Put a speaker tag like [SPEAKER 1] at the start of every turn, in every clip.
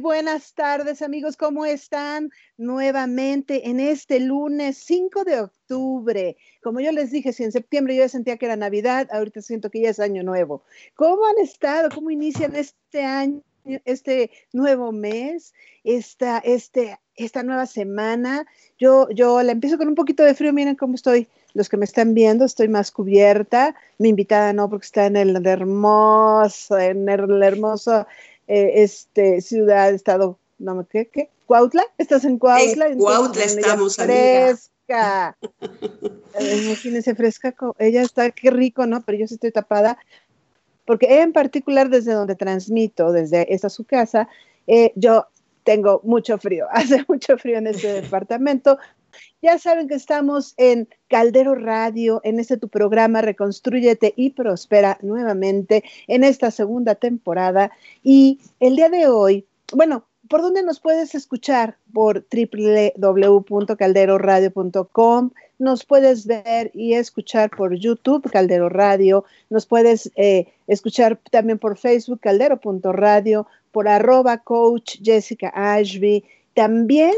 [SPEAKER 1] Buenas tardes amigos, ¿cómo están? Nuevamente en este lunes 5 de octubre. Como yo les dije, si en septiembre yo sentía que era Navidad, ahorita siento que ya es año nuevo. ¿Cómo han estado? ¿Cómo inician este año, este nuevo mes, esta, este, esta nueva semana? Yo, yo la empiezo con un poquito de frío, miren cómo estoy. Los que me están viendo, estoy más cubierta. Mi invitada no, porque está en el hermoso, en el hermoso eh, este, ciudad, estado, no me qué, ¿qué? ¿Cuautla? ¿Estás en Cuautla?
[SPEAKER 2] En Cuautla estamos,
[SPEAKER 1] fresca. Imagínense, fresca. Ella está, qué rico, ¿no? Pero yo sí estoy tapada. Porque en particular desde donde transmito, desde esta su casa, eh, yo tengo mucho frío, hace mucho frío en este departamento, ya saben que estamos en Caldero Radio, en este tu programa Reconstrúyete y Prospera nuevamente en esta segunda temporada. Y el día de hoy, bueno, ¿por dónde nos puedes escuchar? Por www.calderoradio.com. Nos puedes ver y escuchar por YouTube, Caldero Radio. Nos puedes eh, escuchar también por Facebook, caldero.radio, por arroba coach Jessica Ashby. También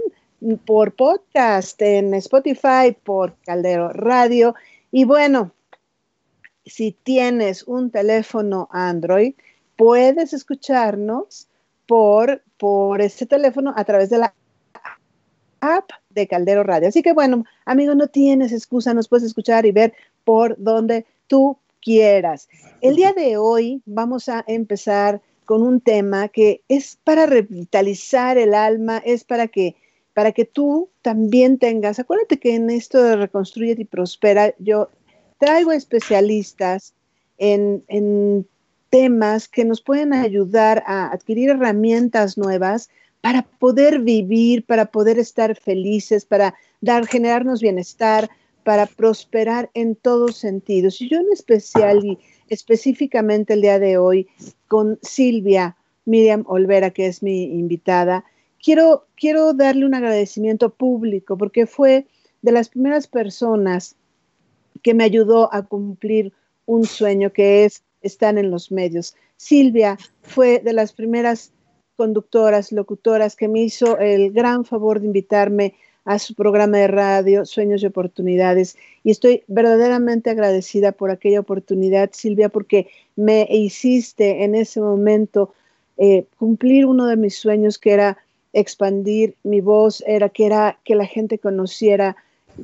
[SPEAKER 1] por podcast en Spotify, por Caldero Radio. Y bueno, si tienes un teléfono Android, puedes escucharnos por, por este teléfono a través de la app de Caldero Radio. Así que bueno, amigo, no tienes excusa, nos puedes escuchar y ver por donde tú quieras. El día de hoy vamos a empezar con un tema que es para revitalizar el alma, es para que para que tú también tengas, acuérdate que en esto de Reconstruye y Prospera, yo traigo especialistas en, en temas que nos pueden ayudar a adquirir herramientas nuevas para poder vivir, para poder estar felices, para dar, generarnos bienestar, para prosperar en todos sentidos. Y yo en especial y específicamente el día de hoy con Silvia Miriam Olvera, que es mi invitada, quiero, quiero darle un agradecimiento público porque fue de las primeras personas que me ayudó a cumplir un sueño que es estar en los medios. Silvia fue de las primeras conductoras, locutoras que me hizo el gran favor de invitarme a su programa de radio Sueños y Oportunidades. Y estoy verdaderamente agradecida por aquella oportunidad, Silvia, porque me hiciste en ese momento eh, cumplir uno de mis sueños, que era expandir mi voz, era que, era que la gente conociera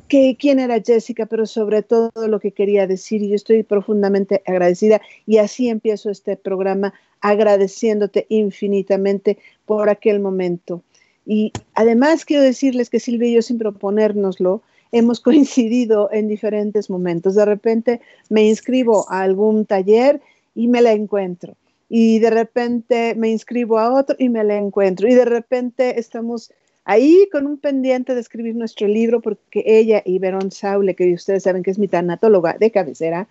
[SPEAKER 1] que, quién era Jessica, pero sobre todo lo que quería decir. Y yo estoy profundamente agradecida y así empiezo este programa agradeciéndote infinitamente por aquel momento. Y además quiero decirles que Silvia y yo, sin proponérnoslo, hemos coincidido en diferentes momentos. De repente me inscribo a algún taller y me la encuentro y de repente me inscribo a otro y me la encuentro y de repente estamos ahí con un pendiente de escribir nuestro libro porque ella y Verón Saule, que ustedes saben que es mi tanatóloga de cabecera,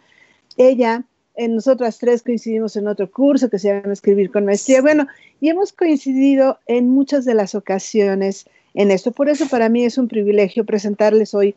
[SPEAKER 1] ella, en nosotras tres coincidimos en otro curso que se llama Escribir con Maestría. Bueno, y hemos coincidido en muchas de las ocasiones en esto. Por eso para mí es un privilegio presentarles hoy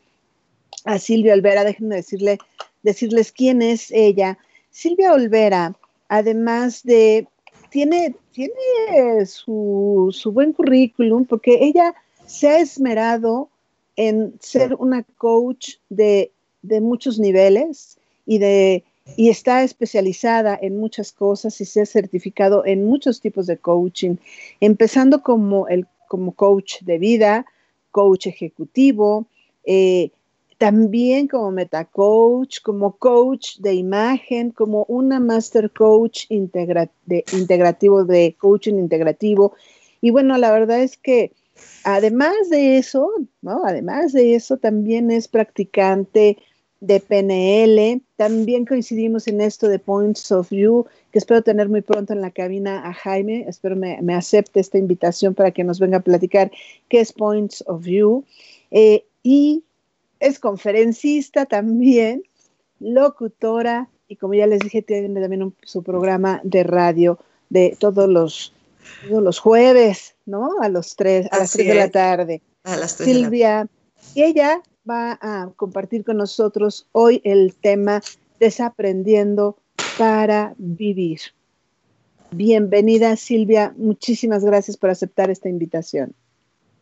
[SPEAKER 1] a Silvia Olvera. Déjenme decirle, decirles quién es ella. Silvia Olvera además de, tiene, tiene su, buen currículum porque ella se ha esmerado en ser una coach de, muchos niveles y, de, y está especializada en muchas cosas y se ha certificado en muchos tipos de coaching, empezando como, el, como coach de vida, coach ejecutivo, eh, también como meta coach, como coach de imagen, como una master coach integrativo de coaching integrativo. Y bueno, la verdad es que además de eso, ¿no? Además de eso, también es practicante de PNL. También coincidimos en esto de Points of View, que espero tener muy pronto en la cabina a Jaime. Espero me, acepte esta invitación para que nos venga a platicar qué es Points of View. Eh, y es conferencista también, locutora y como ya les dije, tiene también su programa de radio de todos los, los jueves, ¿no? A los tres, a las 3 de la tarde.
[SPEAKER 2] A las
[SPEAKER 1] Silvia, y ella va a compartir con nosotros hoy el tema Desaprendiendo para vivir. Bienvenida Silvia, muchísimas gracias por aceptar esta invitación.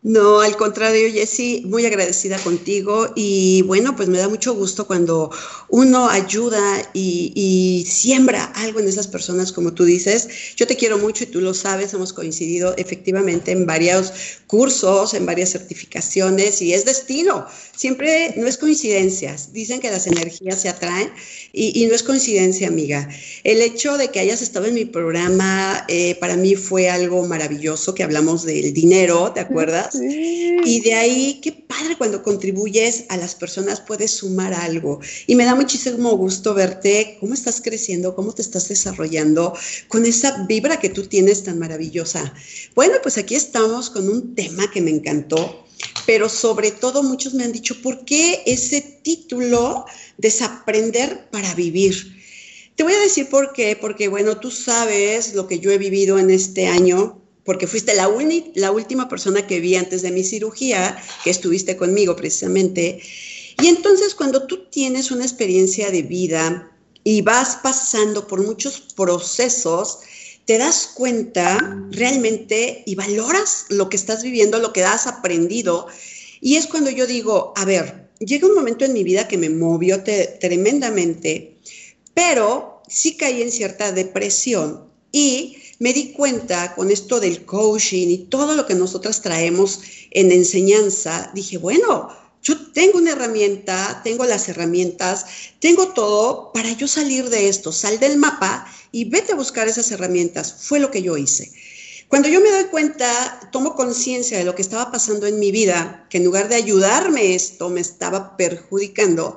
[SPEAKER 2] No, al contrario, Jessy, muy agradecida contigo y bueno, pues me da mucho gusto cuando uno ayuda y, siembra algo en esas personas, como tú dices. Yo te quiero mucho y tú lo sabes, hemos coincidido efectivamente en varios cursos, en varias certificaciones y es destino. Siempre no es coincidencia. Dicen que las energías se atraen y, no es coincidencia, amiga. El hecho de que hayas estado en mi programa eh, para mí fue algo maravilloso, que hablamos del dinero, ¿te acuerdas? Y de ahí, qué padre cuando contribuyes a las personas, puedes sumar algo. Y me da muchísimo gusto verte cómo estás creciendo, cómo te estás desarrollando con esa vibra que tú tienes tan maravillosa. Bueno, pues aquí estamos con un tema que me encantó, pero sobre todo muchos me han dicho, ¿por qué ese título, Desaprender para vivir? Te voy a decir por qué, porque bueno, tú sabes lo que yo he vivido en este año, porque fuiste la, la última persona que vi antes de mi cirugía, que estuviste conmigo precisamente. Y entonces cuando tú tienes una experiencia de vida y vas pasando por muchos procesos, te das cuenta realmente y valoras lo que estás viviendo, lo que has aprendido. Y es cuando yo digo, a ver, llega un momento en mi vida que me movió tremendamente, pero sí caí en cierta depresión y me di cuenta con esto del coaching y todo lo que nosotras traemos en enseñanza, dije, bueno, yo tengo una herramienta, tengo las herramientas, tengo todo para yo salir de esto. Sal del mapa y vete a buscar esas herramientas. Fue lo que yo hice. Cuando yo me doy cuenta, tomo conciencia de lo que estaba pasando en mi vida, que en lugar de ayudarme esto, me estaba perjudicando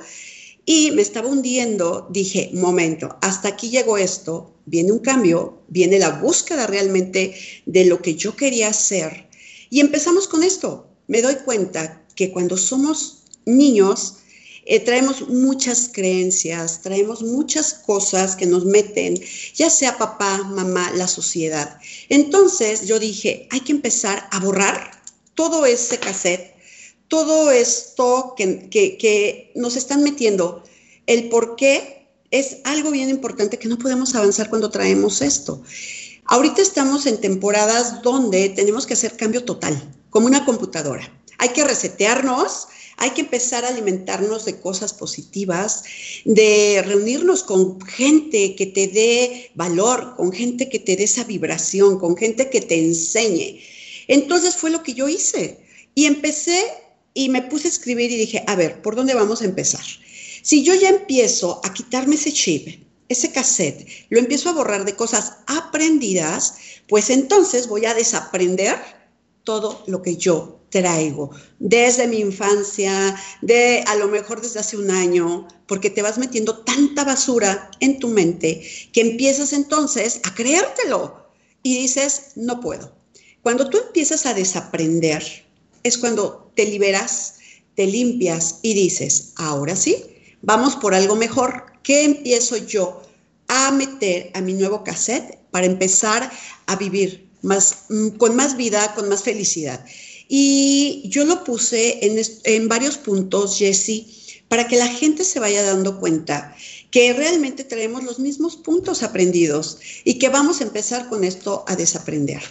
[SPEAKER 2] y me estaba hundiendo, dije, momento, hasta aquí llegó esto, viene un cambio, viene la búsqueda realmente de lo que yo quería hacer. Y empezamos con esto. Me doy cuenta que cuando somos niños, eh, traemos muchas creencias, traemos muchas cosas que nos meten, ya sea papá, mamá, la sociedad. Entonces yo dije, hay que empezar a borrar todo ese cassette, todo esto que, nos están metiendo, el por qué es algo bien importante que no podemos avanzar cuando traemos esto. Ahorita estamos en temporadas donde tenemos que hacer cambio total, como una computadora. Hay que resetearnos, hay que empezar a alimentarnos de cosas positivas, de reunirnos con gente que te dé valor, con gente que te dé esa vibración, con gente que te enseñe. Entonces fue lo que yo hice. Y empecé y me puse a escribir y dije, a ver, ¿por dónde vamos a empezar? Si yo ya empiezo a quitarme ese chip, ese cassette, lo empiezo a borrar de cosas aprendidas, pues entonces voy a desaprender todo lo que yo traigo desde mi infancia, de a lo mejor desde hace un año, porque te vas metiendo tanta basura en tu mente que empiezas entonces a creértelo y dices, no puedo. Cuando tú empiezas a desaprender, es cuando te liberas, te limpias y dices, ahora sí, vamos por algo mejor. ¿Qué empiezo yo a meter a mi nuevo cassette para empezar a vivir más, mm, con más vida, con más felicidad? Y yo lo puse en, varios puntos, Jesse, para que la gente se vaya dando cuenta que realmente traemos los mismos puntos aprendidos y que vamos a empezar con esto a desaprender.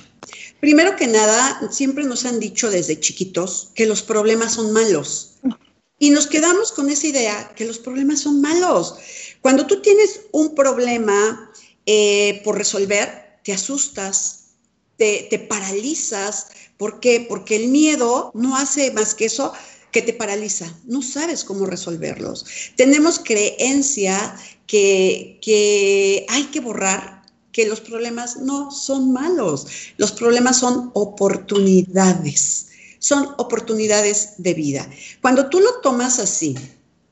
[SPEAKER 2] Primero que nada, siempre nos han dicho desde chiquitos que los problemas son malos. Y nos quedamos con esa idea que los problemas son malos. Cuando tú tienes un problema eh, por resolver, te asustas, te, te paralizas. ¿Por qué? Porque el miedo no hace más que eso, que te paraliza, no sabes cómo resolverlos. Tenemos creencia que, que, hay que borrar, que los problemas no son malos, los problemas son oportunidades son oportunidades de vida. Cuando tú lo tomas así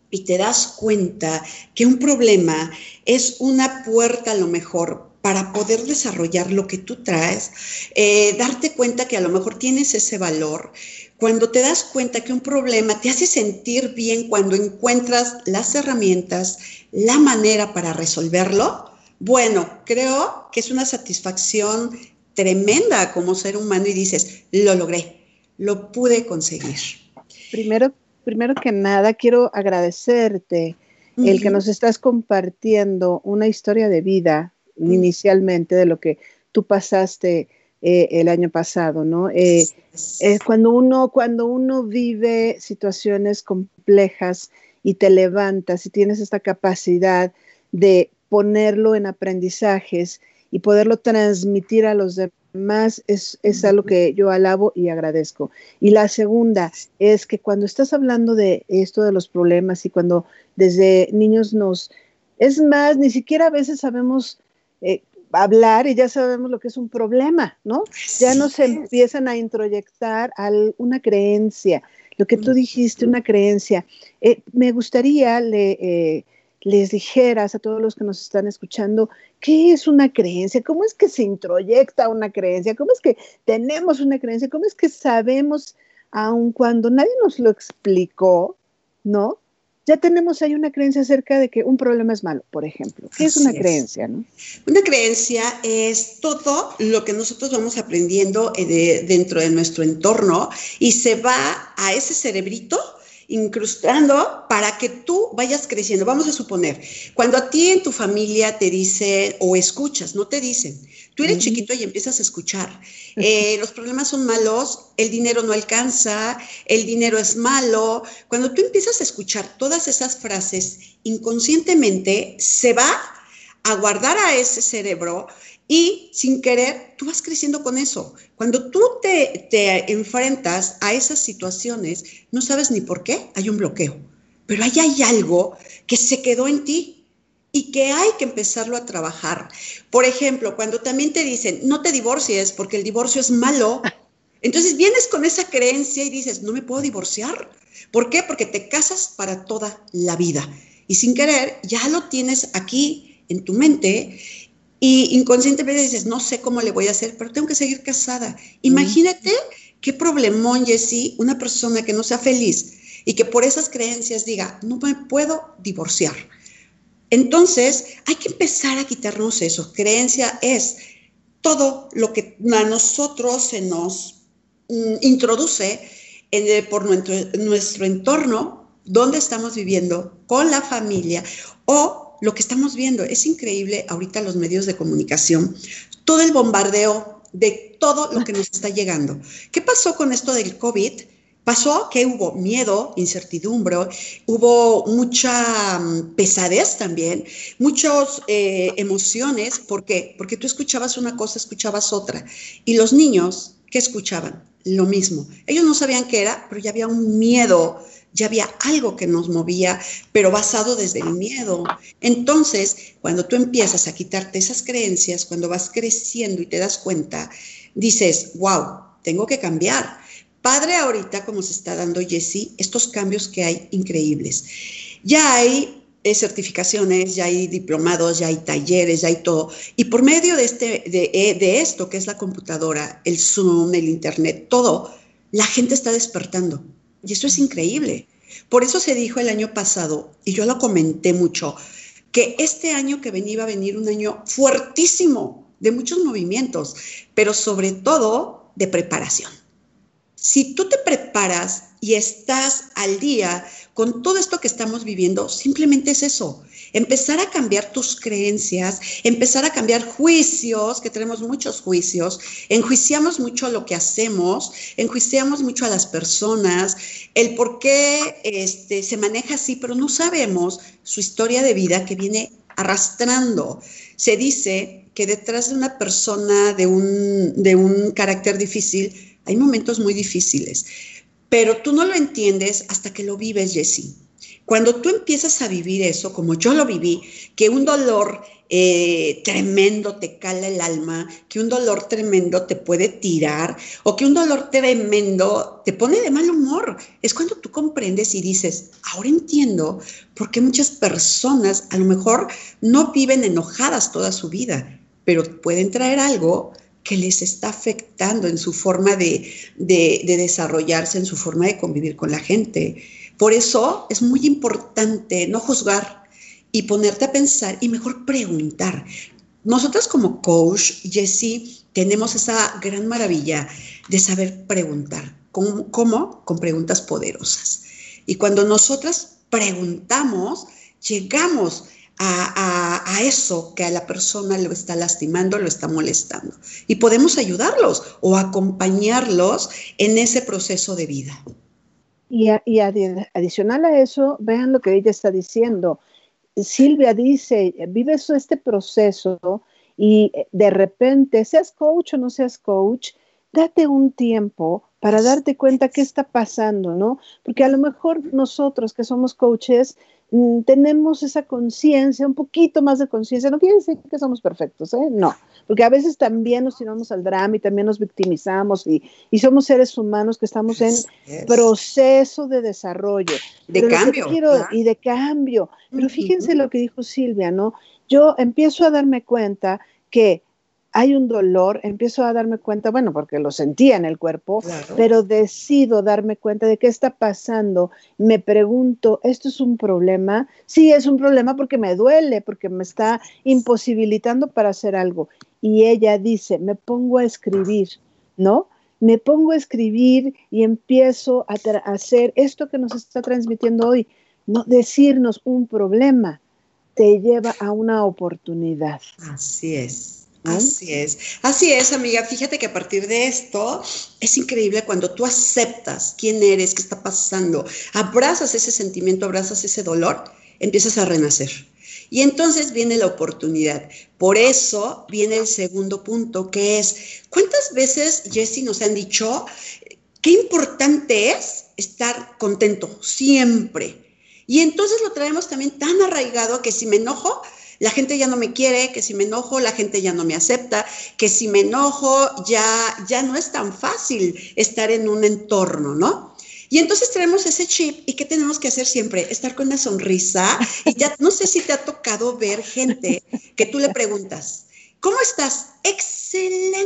[SPEAKER 2] y te das cuenta que un problema es una puerta a lo mejor para poder desarrollar lo que tú traes, eh, darte cuenta que a lo mejor tienes ese valor, cuando te das cuenta que un problema te hace sentir bien cuando encuentras las herramientas, la manera para resolverlo, bueno, creo que es una satisfacción tremenda como ser humano y dices, lo logré, lo pude conseguir.
[SPEAKER 1] Primero, primero que nada, quiero agradecerte el que nos estás compartiendo una historia de vida inicialmente de lo que tú pasaste eh, el año pasado, ¿no? Eh, cuando, uno, cuando uno vive situaciones complejas y te levantas y tienes esta capacidad de ponerlo en aprendizajes y poderlo transmitir a los demás, es, es algo que yo alabo y agradezco. Y la segunda es que cuando estás hablando de esto de los problemas y cuando desde niños nos... Es más, ni siquiera a veces sabemos eh, hablar y ya sabemos lo que es un problema, ¿no? Ya nos empiezan a introyectar una creencia, lo que tú dijiste, una creencia. Eh, me gustaría le, eh, les dijeras a todos los que nos están escuchando, ¿qué es una creencia? ¿Cómo es que se introyecta una creencia? ¿Cómo es que tenemos una creencia? ¿Cómo es que sabemos, aun cuando nadie nos lo explicó, ¿no? ya tenemos ahí una creencia acerca de que un problema es malo, por ejemplo. ¿Qué es una creencia? ¿no?
[SPEAKER 2] Una creencia es todo lo que nosotros vamos aprendiendo eh, dentro de nuestro entorno y se va a ese cerebrito incrustando para que tú vayas creciendo. Vamos a suponer, cuando a ti en tu familia te dicen o escuchas, no te dicen, tú eres chiquito y empiezas a escuchar, eh, los problemas son malos, el dinero no alcanza, el dinero es malo. Cuando tú empiezas a escuchar todas esas frases, inconscientemente se va a guardar a ese cerebro y sin querer, tú vas creciendo con eso. Cuando tú te, te, enfrentas a esas situaciones, no sabes ni por qué, hay un bloqueo. Pero ahí hay algo que se quedó en ti y que hay que empezarlo a trabajar. Por ejemplo, cuando también te dicen, no te divorcies porque el divorcio es malo, entonces vienes con esa creencia y dices, no me puedo divorciar. ¿Por qué? Porque te casas para toda la vida. Y sin querer, ya lo tienes aquí en tu mente y inconscientemente dices, no sé cómo le voy a hacer, pero tengo que seguir casada. Imagínate qué problemón, Jessie, una persona que no sea feliz y que por esas creencias diga, no me puedo divorciar. Entonces, hay que empezar a quitarnos eso. Creencia es todo lo que a nosotros se nos mm, introduce por nuestro, nuestro entorno, donde estamos viviendo, con la familia o lo que estamos viendo. Es increíble ahorita los medios de comunicación, todo el bombardeo de todo lo que nos está llegando. ¿Qué pasó con esto del COVID? Pasó que hubo miedo, incertidumbre, hubo mucha mm, pesadez también, muchas eh, emociones. ¿Por qué? Porque tú escuchabas una cosa, escuchabas otra. Y los niños, ¿qué escuchaban? Lo mismo. Ellos no sabían qué era, pero ya había un miedo ya había algo que nos movía, pero basado desde el miedo. Entonces, cuando tú empiezas a quitarte esas creencias, cuando vas creciendo y te das cuenta, dices, wow, tengo que cambiar. Padre ahorita, como se está dando Jessie, estos cambios que hay increíbles. Ya hay eh, certificaciones, ya hay diplomados, ya hay talleres, ya hay todo. Y por medio de, este, de, eh, de esto, que es la computadora, el Zoom, el Internet, todo, la gente está despertando y eso es increíble. Por eso se dijo el año pasado, y yo lo comenté mucho, que este año que venía iba a venir un año fuertísimo de muchos movimientos, pero sobre todo de preparación. Si tú te preparas y estás al día con todo esto que estamos viviendo, simplemente es eso, empezar a cambiar tus creencias, empezar a cambiar juicios, que tenemos muchos juicios, enjuiciamos mucho lo que hacemos, enjuiciamos mucho a las personas, el por qué este, se maneja así, pero no sabemos su historia de vida que viene arrastrando. Se dice que detrás de una persona de un, de un carácter difícil hay momentos muy difíciles, pero tú no lo entiendes hasta que lo vives, Jessie. Cuando tú empiezas a vivir eso, como yo lo viví, que un dolor eh, tremendo te cala el alma, que un dolor tremendo te puede tirar o que un dolor tremendo te pone de mal humor, es cuando tú comprendes y dices, ahora entiendo por qué muchas personas a lo mejor no viven enojadas toda su vida, pero pueden traer algo que les está afectando en su forma de, de desarrollarse, en su forma de convivir con la gente. Por eso es muy importante no juzgar y ponerte a pensar y mejor preguntar. Nosotras como coach, Jessie, tenemos esa gran maravilla de saber preguntar. ¿Cómo? Con preguntas poderosas. Y cuando nosotras preguntamos, llegamos a, a, eso que a la persona lo está lastimando, lo está molestando. Y podemos ayudarlos o acompañarlos en ese proceso de vida.
[SPEAKER 1] Y, y adicional a eso, vean lo que ella está diciendo. Silvia dice, vives este proceso y de repente, seas coach o no seas coach, date un tiempo para darte cuenta qué está pasando, ¿no? Porque a lo mejor nosotros que somos coaches mm, tenemos esa conciencia, un poquito más de conciencia, no quiere decir que somos perfectos, ¿eh? No, porque a veces también nos tiramos al drama y también nos victimizamos y, somos seres humanos que estamos en proceso de desarrollo.
[SPEAKER 2] De cambio.
[SPEAKER 1] Y de cambio. Pero fíjense lo que dijo Silvia, ¿no? Yo empiezo a darme cuenta que hay un dolor, empiezo a darme cuenta, bueno, porque lo sentía en el cuerpo, pero decido darme cuenta de qué está pasando. Me pregunto, ¿esto es un problema? Sí, es un problema porque me duele, porque me está imposibilitando para hacer algo. Y ella dice, me pongo a escribir, ¿no? Me pongo a escribir y empiezo a, hacer esto que nos está transmitiendo hoy, no decirnos un problema te lleva a una oportunidad.
[SPEAKER 2] Así es. Así es, así es, amiga. Fíjate que a partir de esto es increíble cuando tú aceptas quién eres, qué está pasando, abrazas ese sentimiento, abrazas ese dolor, empiezas a renacer. Y entonces viene la oportunidad. Por eso viene el segundo punto, que es, ¿cuántas veces, Jesse, nos han dicho qué importante es estar contento siempre? Y entonces lo traemos también tan arraigado que si me enojo, la gente ya no me quiere, que si me enojo, la gente ya no me acepta, que si me enojo, ya, ya no es tan fácil estar en un entorno, ¿no? Y entonces tenemos ese chip y ¿qué tenemos que hacer siempre? Estar con una sonrisa. Y ya no sé si te ha tocado ver gente que tú le preguntas, ¿cómo estás? Excelente.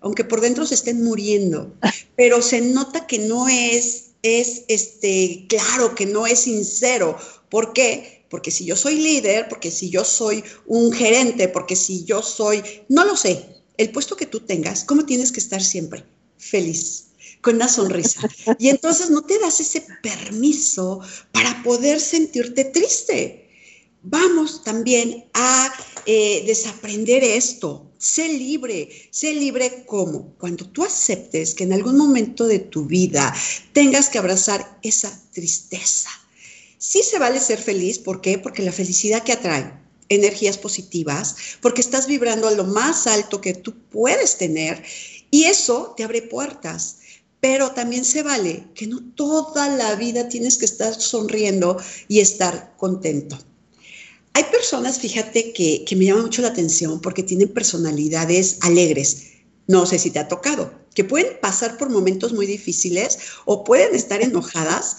[SPEAKER 2] Aunque por dentro se estén muriendo, pero se nota que no es, es este, claro, que no es sincero. ¿Por qué? Porque si yo soy líder, porque si yo soy un gerente, porque si yo soy, no lo sé, el puesto que tú tengas, ¿cómo tienes que estar siempre? Feliz, con una sonrisa. Y entonces no te das ese permiso para poder sentirte triste. Vamos también a eh, desaprender esto. Sé libre, sé libre como cuando tú aceptes que en algún momento de tu vida tengas que abrazar esa tristeza, Sí se vale ser feliz, ¿por qué? Porque la felicidad que atrae energías positivas, porque estás vibrando a lo más alto que tú puedes tener y eso te abre puertas. Pero también se vale que no toda la vida tienes que estar sonriendo y estar contento. Hay personas, fíjate, que, que me llaman mucho la atención porque tienen personalidades alegres. No sé si te ha tocado, que pueden pasar por momentos muy difíciles o pueden estar enojadas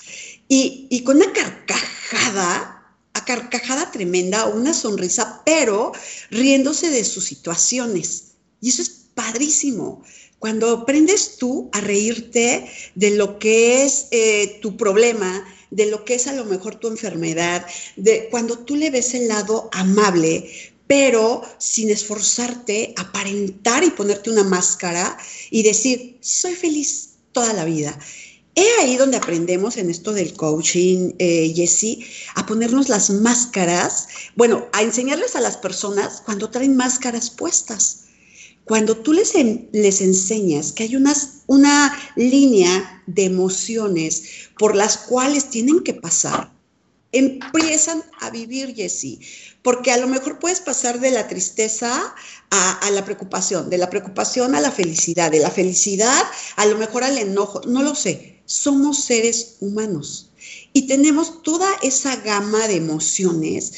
[SPEAKER 2] y, con una carcajada, a carcajada tremenda, una sonrisa, pero riéndose de sus situaciones. Y eso es padrísimo. Cuando aprendes tú a reírte de lo que es eh, tu problema, de lo que es a lo mejor tu enfermedad, de cuando tú le ves el lado amable, pero sin esforzarte, aparentar y ponerte una máscara y decir, soy feliz toda la vida. He ahí donde aprendemos en esto del coaching, eh, Jessie, a ponernos las máscaras, bueno, a enseñarles a las personas cuando traen máscaras puestas. Cuando tú les, les enseñas que hay unas, una línea de emociones por las cuales tienen que pasar, empiezan a vivir, Jessie. Porque a lo mejor puedes pasar de la tristeza a, la preocupación, de la preocupación a la felicidad, de la felicidad a lo mejor al enojo, no lo sé somos seres humanos y tenemos toda esa gama de emociones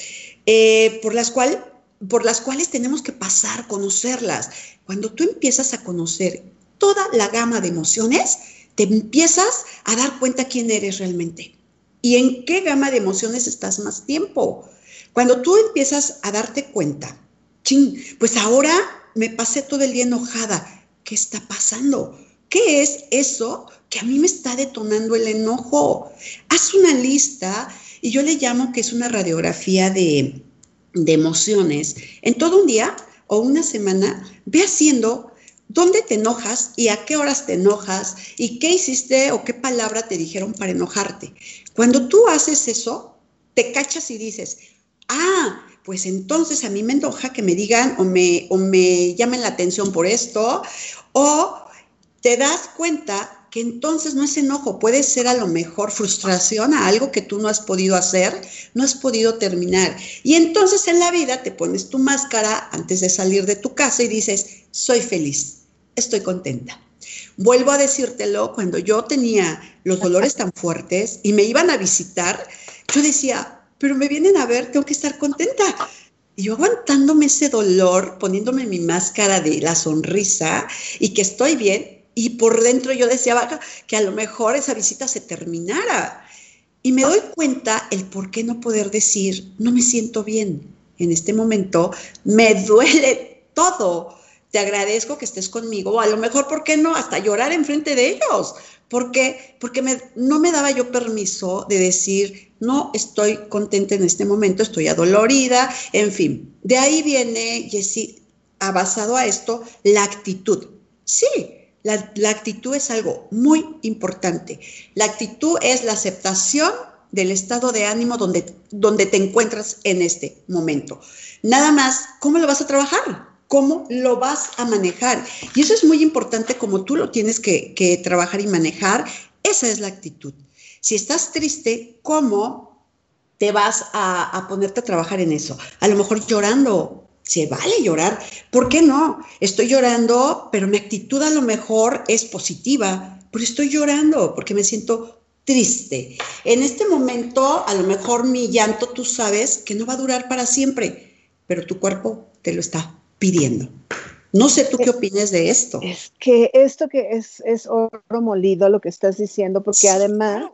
[SPEAKER 2] eh, por, las cuales tenemos que pasar, conocerlas. Cuando tú empiezas a conocer toda la gama de emociones, te empiezas a dar cuenta quién eres realmente y en qué gama de emociones estás más tiempo. Cuando tú empiezas a darte cuenta, pues ahora me pasé todo el día enojada, ¿qué está pasando? ¿Qué es eso que a mí me está detonando el enojo? Haz una lista y yo le llamo que es una radiografía de, emociones. En todo un día o una semana, ve haciendo dónde te enojas y a qué horas te enojas y qué hiciste o qué palabra te dijeron para enojarte. Cuando tú haces eso, te cachas y dices, ah, pues entonces a mí me enoja que me digan o me, o me llamen la atención por esto, o te das cuenta que entonces no es enojo, puede ser a lo mejor frustración a algo que tú no has podido hacer, no has podido terminar. Y entonces en la vida te pones tu máscara antes de salir de tu casa y dices, soy feliz, estoy contenta. Vuelvo a decírtelo, cuando yo tenía los dolores tan fuertes y me iban a visitar, yo decía, pero me vienen a ver, tengo que estar contenta. Y yo aguantándome ese dolor, poniéndome mi máscara de la sonrisa y que estoy bien, y por dentro yo decía que a lo mejor esa visita se terminara. Y me doy cuenta el por qué no poder decir, no me siento bien en este momento, me duele todo. Te agradezco que estés conmigo, o a lo mejor, ¿por qué no? Hasta llorar enfrente de ellos. ¿Por qué? Porque no me daba yo permiso de decir, no estoy contenta en este momento, estoy adolorida, en fin. De ahí viene, Jessy, basado a esto, la actitud. Sí, la, actitud es algo muy importante. La actitud es la aceptación del estado de ánimo donde, donde te encuentras en este momento. Nada más, ¿cómo lo vas a trabajar? ¿Cómo lo vas a manejar? Y eso es muy importante como tú lo tienes que, trabajar y manejar. Esa es la actitud. Si estás triste, ¿cómo te vas a, a ponerte a trabajar en eso? A lo mejor llorando, se vale llorar. ¿Por qué no? Estoy llorando, pero mi actitud a lo mejor es positiva, pero estoy llorando porque me siento triste. En este momento, a lo mejor mi llanto, tú sabes que no va a durar para siempre, pero tu cuerpo te lo está pidiendo. No sé tú qué opinas de esto.
[SPEAKER 1] Es que esto que es, es oro molido lo que estás diciendo, porque además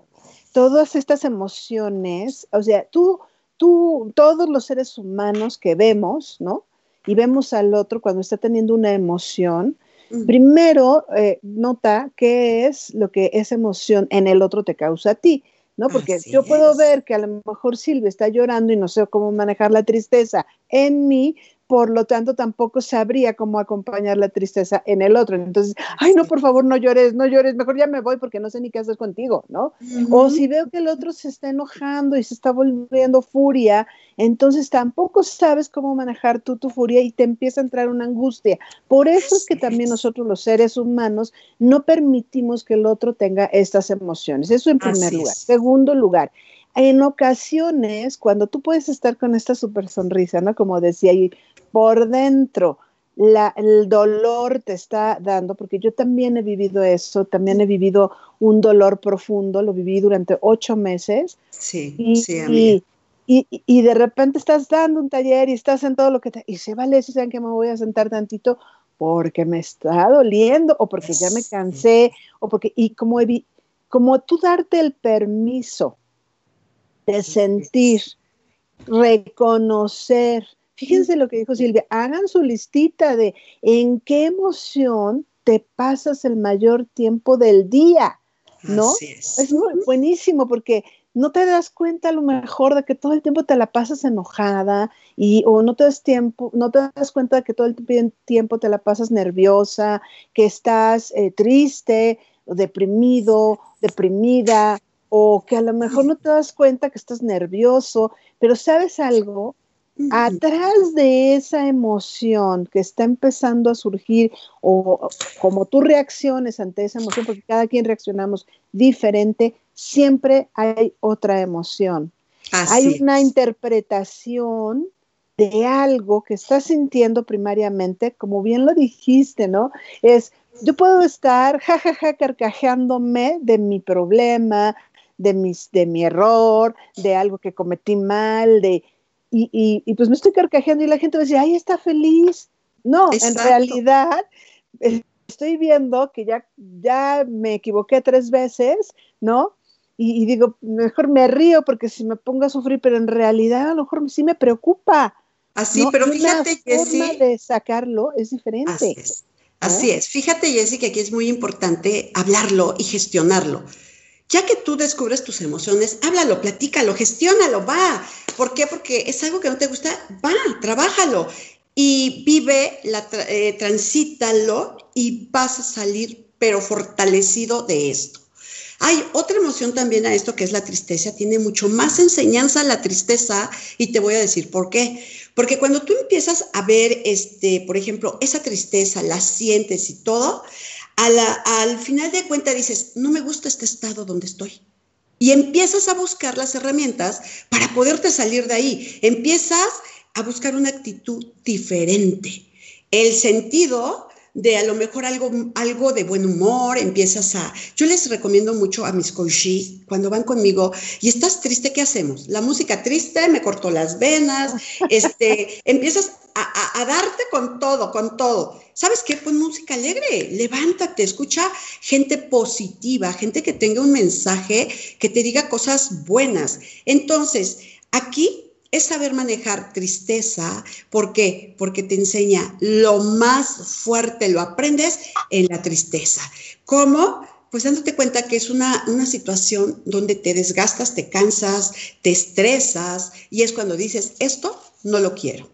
[SPEAKER 1] todas estas emociones, o sea, tú, tú, todos los seres humanos que vemos, ¿no? y vemos al otro cuando está teniendo una emoción, primero eh, nota qué es lo que esa emoción en el otro te causa a ti. ¿no? Porque yo puedo ver que a lo mejor Silvia está llorando y no sé cómo manejar la tristeza en mí, por lo tanto tampoco sabría cómo acompañar la tristeza en el otro. Entonces, ay, no, por favor, no llores, no llores, mejor ya me voy porque no sé ni qué hacer contigo, ¿no? O si veo que el otro se está enojando y se está volviendo furia, entonces tampoco sabes cómo manejar tú tu furia y te empieza a entrar una angustia. Por eso es que también nosotros los seres humanos no permitimos que el otro tenga estas emociones. Eso en primer lugar. Segundo lugar, en ocasiones, cuando tú puedes estar con esta super sonrisa, ¿no? Como decía, y por dentro el dolor te está dando, porque yo también he vivido eso, también he vivido un dolor profundo, lo viví durante ocho meses.
[SPEAKER 2] Sí, sí,
[SPEAKER 1] Y, y, de repente estás dando un taller y estás en todo lo que te... Y se vale si saben que me voy a sentar tantito porque me está doliendo o porque ya me cansé o porque... Y como, como tú darte el permiso de sentir, reconocer. Fíjense lo que dijo Silvia, hagan su listita de en qué emoción te pasas el mayor tiempo del día, ¿no? es. muy buenísimo porque no te das cuenta a lo mejor de que todo el tiempo te la pasas enojada y o no te das tiempo, no te das cuenta de que todo el tiempo te la pasas nerviosa, que estás eh, triste, deprimido, deprimida, o que a lo mejor no te das cuenta que estás nervioso, pero sabes algo, atrás de esa emoción que está empezando a surgir o como tú reacciones ante esa emoción, porque cada quien reaccionamos diferente, siempre hay otra emoción. hay una interpretación de algo que estás sintiendo primariamente, como bien lo dijiste, ¿no? Es, yo puedo estar jajaja carcajeándome de mi problema, de, mis, de mi error, de algo que cometí mal, de, y, y, pues me estoy carcajeando y la gente va a decir, ay, está feliz. No, en realidad estoy viendo que ya, ya me equivoqué tres veces, ¿no? Y, digo, mejor me río porque si me pongo a sufrir, pero en realidad a lo mejor sí me preocupa.
[SPEAKER 2] Así, pero fíjate que sí.
[SPEAKER 1] de sacarlo es diferente.
[SPEAKER 2] Así es. Así es. Fíjate, Jessy, que aquí es muy importante hablarlo y gestionarlo. Ya que tú descubres tus emociones, háblalo, platícalo, gestiónalo, va. ¿Por qué? Porque es algo que no te gusta, va, trabájalo y vive, la, eh, transítalo y vas a salir, pero fortalecido de esto. Hay otra emoción también a esto que es la tristeza. Tiene mucho más enseñanza la tristeza y te voy a decir por qué. Porque cuando tú empiezas a ver, este, por ejemplo, esa tristeza, la sientes y todo, al final de cuentas dices, no me gusta este estado donde estoy. Y empiezas a buscar las herramientas para poderte salir de ahí. Empiezas a buscar una actitud diferente. El sentido de a lo mejor algo, algo de buen humor, empiezas a... Yo les recomiendo mucho a mis coaches cuando van conmigo y estás triste, ¿qué hacemos? La música triste me cortó las venas, este, empiezas a, a, darte con todo, con todo. ¿Sabes qué? Pon música alegre, levántate, escucha gente positiva, gente que tenga un mensaje, que te diga cosas buenas. Entonces, aquí es saber manejar tristeza. ¿Por qué? Porque te enseña lo más fuerte, lo aprendes en la tristeza. ¿Cómo? Pues dándote cuenta que es una, una situación donde te desgastas, te cansas, te estresas y es cuando dices, esto no lo quiero.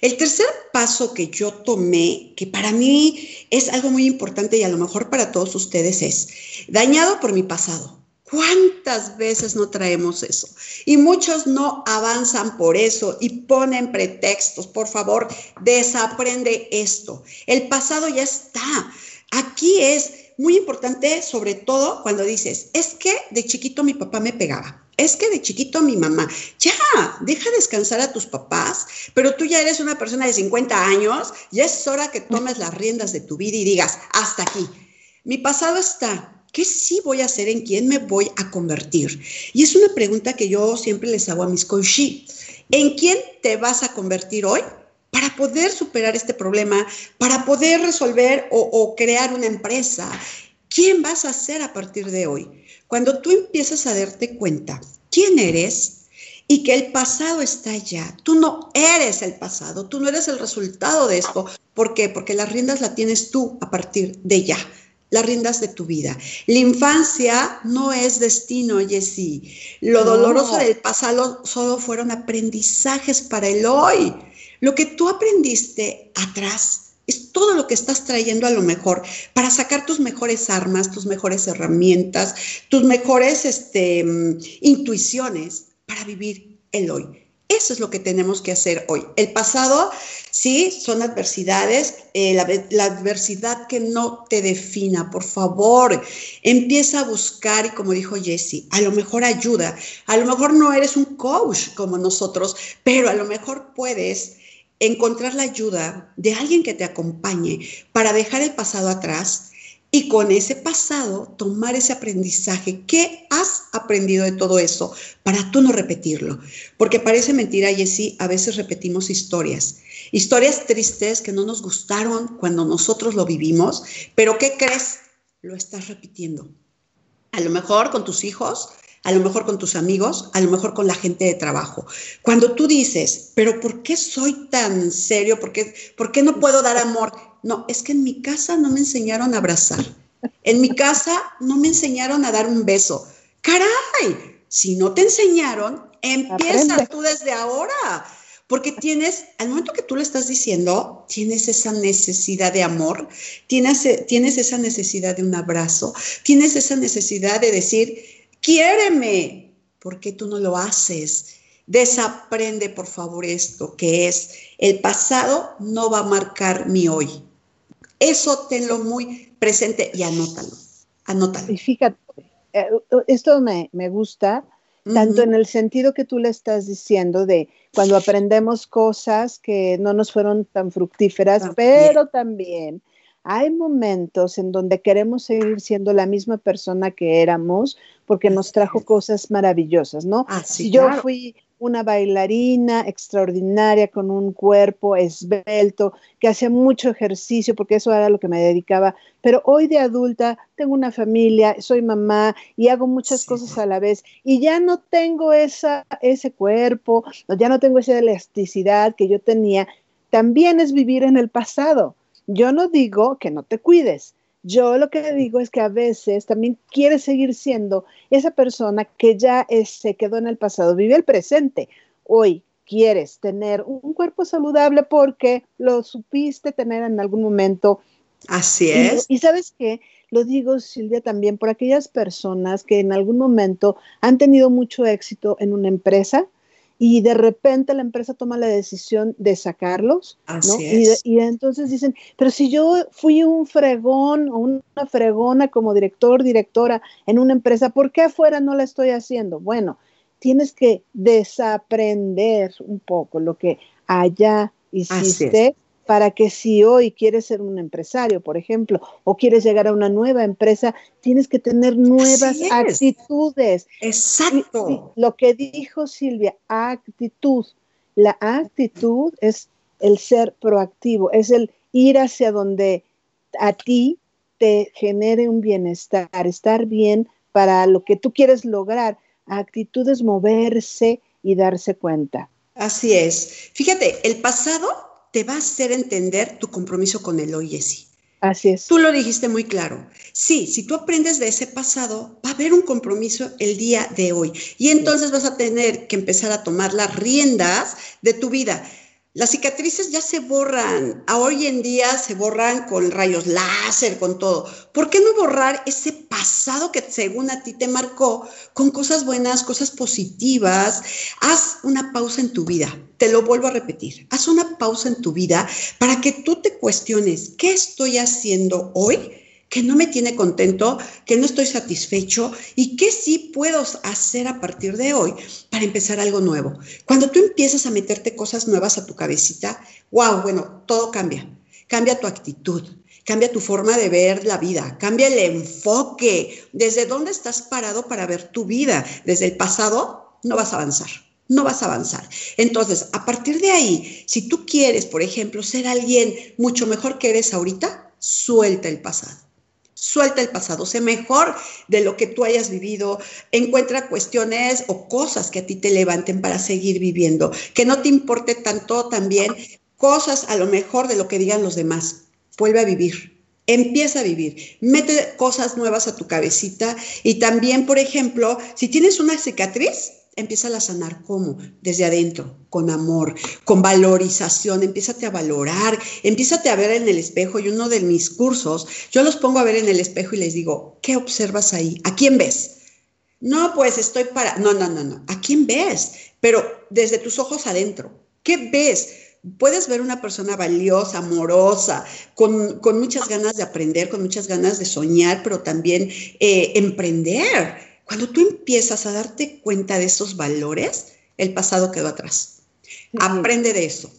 [SPEAKER 2] El tercer paso que yo tomé, que para mí es algo muy importante y a lo mejor para todos ustedes es, dañado por mi pasado. ¿Cuántas veces no traemos eso? Y muchos no avanzan por eso y ponen pretextos. Por favor, desaprende esto. El pasado ya está. Aquí es muy importante, sobre todo cuando dices, es que de chiquito mi papá me pegaba. Es que de chiquito mi mamá, ya, deja descansar a tus papás, pero tú ya eres una persona de 50 años, ya es hora que tomes las riendas de tu vida y digas, hasta aquí. Mi pasado está, ¿Qué sí voy a hacer? ¿En quién me voy a convertir? Y es una pregunta que yo siempre les hago a mis coaches. ¿En quién te vas a convertir hoy? Para poder superar este problema, para poder resolver o, crear una empresa. ¿Quién vas a ser a partir de hoy? Cuando tú empiezas a darte cuenta quién eres, y que el pasado está allá. Tú no eres el pasado, tú no eres el resultado de esto. ¿Por qué? Porque las riendas las tienes tú a partir de ya las riendas de tu vida. La infancia no es destino, Jessy. Lo doloroso del pasado solo fueron aprendizajes para el hoy. Lo que tú aprendiste atrás es todo lo que estás trayendo a lo mejor para sacar tus mejores armas, tus mejores herramientas, tus mejores este, mm, intuiciones para vivir el hoy. Eso es lo que tenemos que hacer hoy. El pasado, sí, son adversidades, eh, la, adversidad que no te defina, por favor, empieza a buscar y como dijo Jesse, a lo mejor ayuda, a lo mejor no eres un coach como nosotros, pero a lo mejor puedes encontrar la ayuda de alguien que te acompañe para dejar el pasado atrás y con ese pasado tomar ese aprendizaje. ¿Qué has aprendido de todo eso para tú no repetirlo? Porque parece mentira, Jessy, a veces repetimos historias. Historias tristes que no nos gustaron cuando nosotros lo vivimos, pero ¿qué crees? Lo estás repitiendo. A lo mejor con tus hijos, a lo mejor con tus amigos, a lo mejor con la gente de trabajo. Cuando tú dices, pero ¿por qué soy tan serio? ¿Por qué, ¿por qué no puedo dar amor? No, es que en mi casa no me enseñaron a abrazar. En mi casa no me enseñaron a dar un beso. Caray, si no te enseñaron, empieza tú desde ahora. Porque tienes, al momento que tú le estás diciendo, tienes esa necesidad de amor, tienes, tienes esa necesidad de un abrazo, tienes esa necesidad de decir, quiéreme, ¿por qué tú no lo haces? Desaprende, por favor, esto, que es el pasado no va a marcar mi hoy. Eso tenlo muy presente y anótalo. Anótalo.
[SPEAKER 1] Y fíjate, eh, esto me, gusta, tanto en el sentido que tú le estás diciendo de cuando aprendemos cosas que no nos fueron tan fructíferas, pero también hay momentos en donde queremos seguir siendo la misma persona que éramos porque nos trajo cosas maravillosas, ¿no?
[SPEAKER 2] Ah,
[SPEAKER 1] si yo fui una bailarina extraordinaria con un cuerpo esbelto, que hacía mucho ejercicio porque eso era lo que me dedicaba, pero hoy de adulta tengo una familia, soy mamá y hago muchas cosas a la vez y ya no tengo esa, ese cuerpo, ya no tengo esa elasticidad que yo tenía, también es vivir en el pasado. Yo no digo que no te cuides, yo lo que digo es que a veces también quieres seguir siendo esa persona que ya se quedó en el pasado, vive el presente. Hoy quieres tener un cuerpo saludable porque lo supiste tener en algún momento
[SPEAKER 2] Así es.
[SPEAKER 1] Y, sabes qué, lo digo Silvia también por aquellas personas que en algún momento han tenido mucho éxito en una empresa y de repente la empresa toma la decisión de sacarlos, ¿no? Y, y, entonces dicen, pero si yo fui un fregón o una fregona como director, directora en una empresa, ¿por qué afuera no la estoy haciendo? Bueno, tienes que desaprender un poco lo que allá hiciste para que si hoy quieres ser un empresario, por ejemplo, o quieres llegar a una nueva empresa, tienes que tener nuevas actitudes.
[SPEAKER 2] Exacto.
[SPEAKER 1] lo que dijo Silvia, actitud. La actitud es el ser proactivo, es el ir hacia donde a ti te genere un bienestar, estar bien para lo que tú quieres lograr. Actitud es moverse y darse cuenta.
[SPEAKER 2] Así es. Fíjate, el pasado te va a hacer entender tu compromiso con el hoy, Jessy.
[SPEAKER 1] Así es.
[SPEAKER 2] Tú lo dijiste muy claro. Sí, si tú aprendes de ese pasado, va a haber un compromiso el día de hoy. Y entonces vas a tener que empezar a tomar las riendas de tu vida. Las cicatrices ya se borran, hoy en día se borran con rayos láser, con todo. ¿Por qué no borrar ese pasado que según a ti te marcó con cosas buenas, cosas positivas? Haz una pausa en tu vida, te lo vuelvo a repetir, haz una pausa en tu vida para que tú te cuestiones, ¿qué estoy haciendo hoy? Que no me tiene contento, que no estoy satisfecho y que sí puedo hacer a partir de hoy para empezar algo nuevo. Cuando tú empiezas a meterte cosas nuevas a tu cabecita, wow, bueno, todo cambia. Cambia tu actitud, cambia tu forma de ver la vida, cambia el enfoque, desde dónde estás parado para ver tu vida. Desde el pasado no vas a avanzar no vas a avanzar. Entonces, a partir de ahí, si tú quieres, por ejemplo, ser alguien mucho mejor que eres ahorita, suelta el pasado. Suelta el pasado, sé mejor de lo que tú hayas vivido, encuentra cuestiones o cosas que a ti te levanten para seguir viviendo, que no te importe tanto también cosas a lo mejor de lo que digan los demás. Vuelve a vivir, empieza a vivir, mete cosas nuevas a tu cabecita y también, por ejemplo, si tienes una cicatriz, empieza a sanar cómo? Desde adentro, con amor, con valorización, empiézate a valorar, empiézate a ver en el espejo. Y uno de mis cursos, yo los pongo a ver en el espejo y les digo, ¿qué observas ahí? ¿A quién ves? No, pues estoy para, no, no, no, no, ¿a quién ves? Pero desde tus ojos adentro, ¿qué ves? Puedes ver una persona valiosa, amorosa, con, muchas ganas de aprender, con muchas ganas de soñar, pero también eh, emprender cuando tú empiezas a darte cuenta de esos valores, el pasado quedó atrás. Aprende de eso.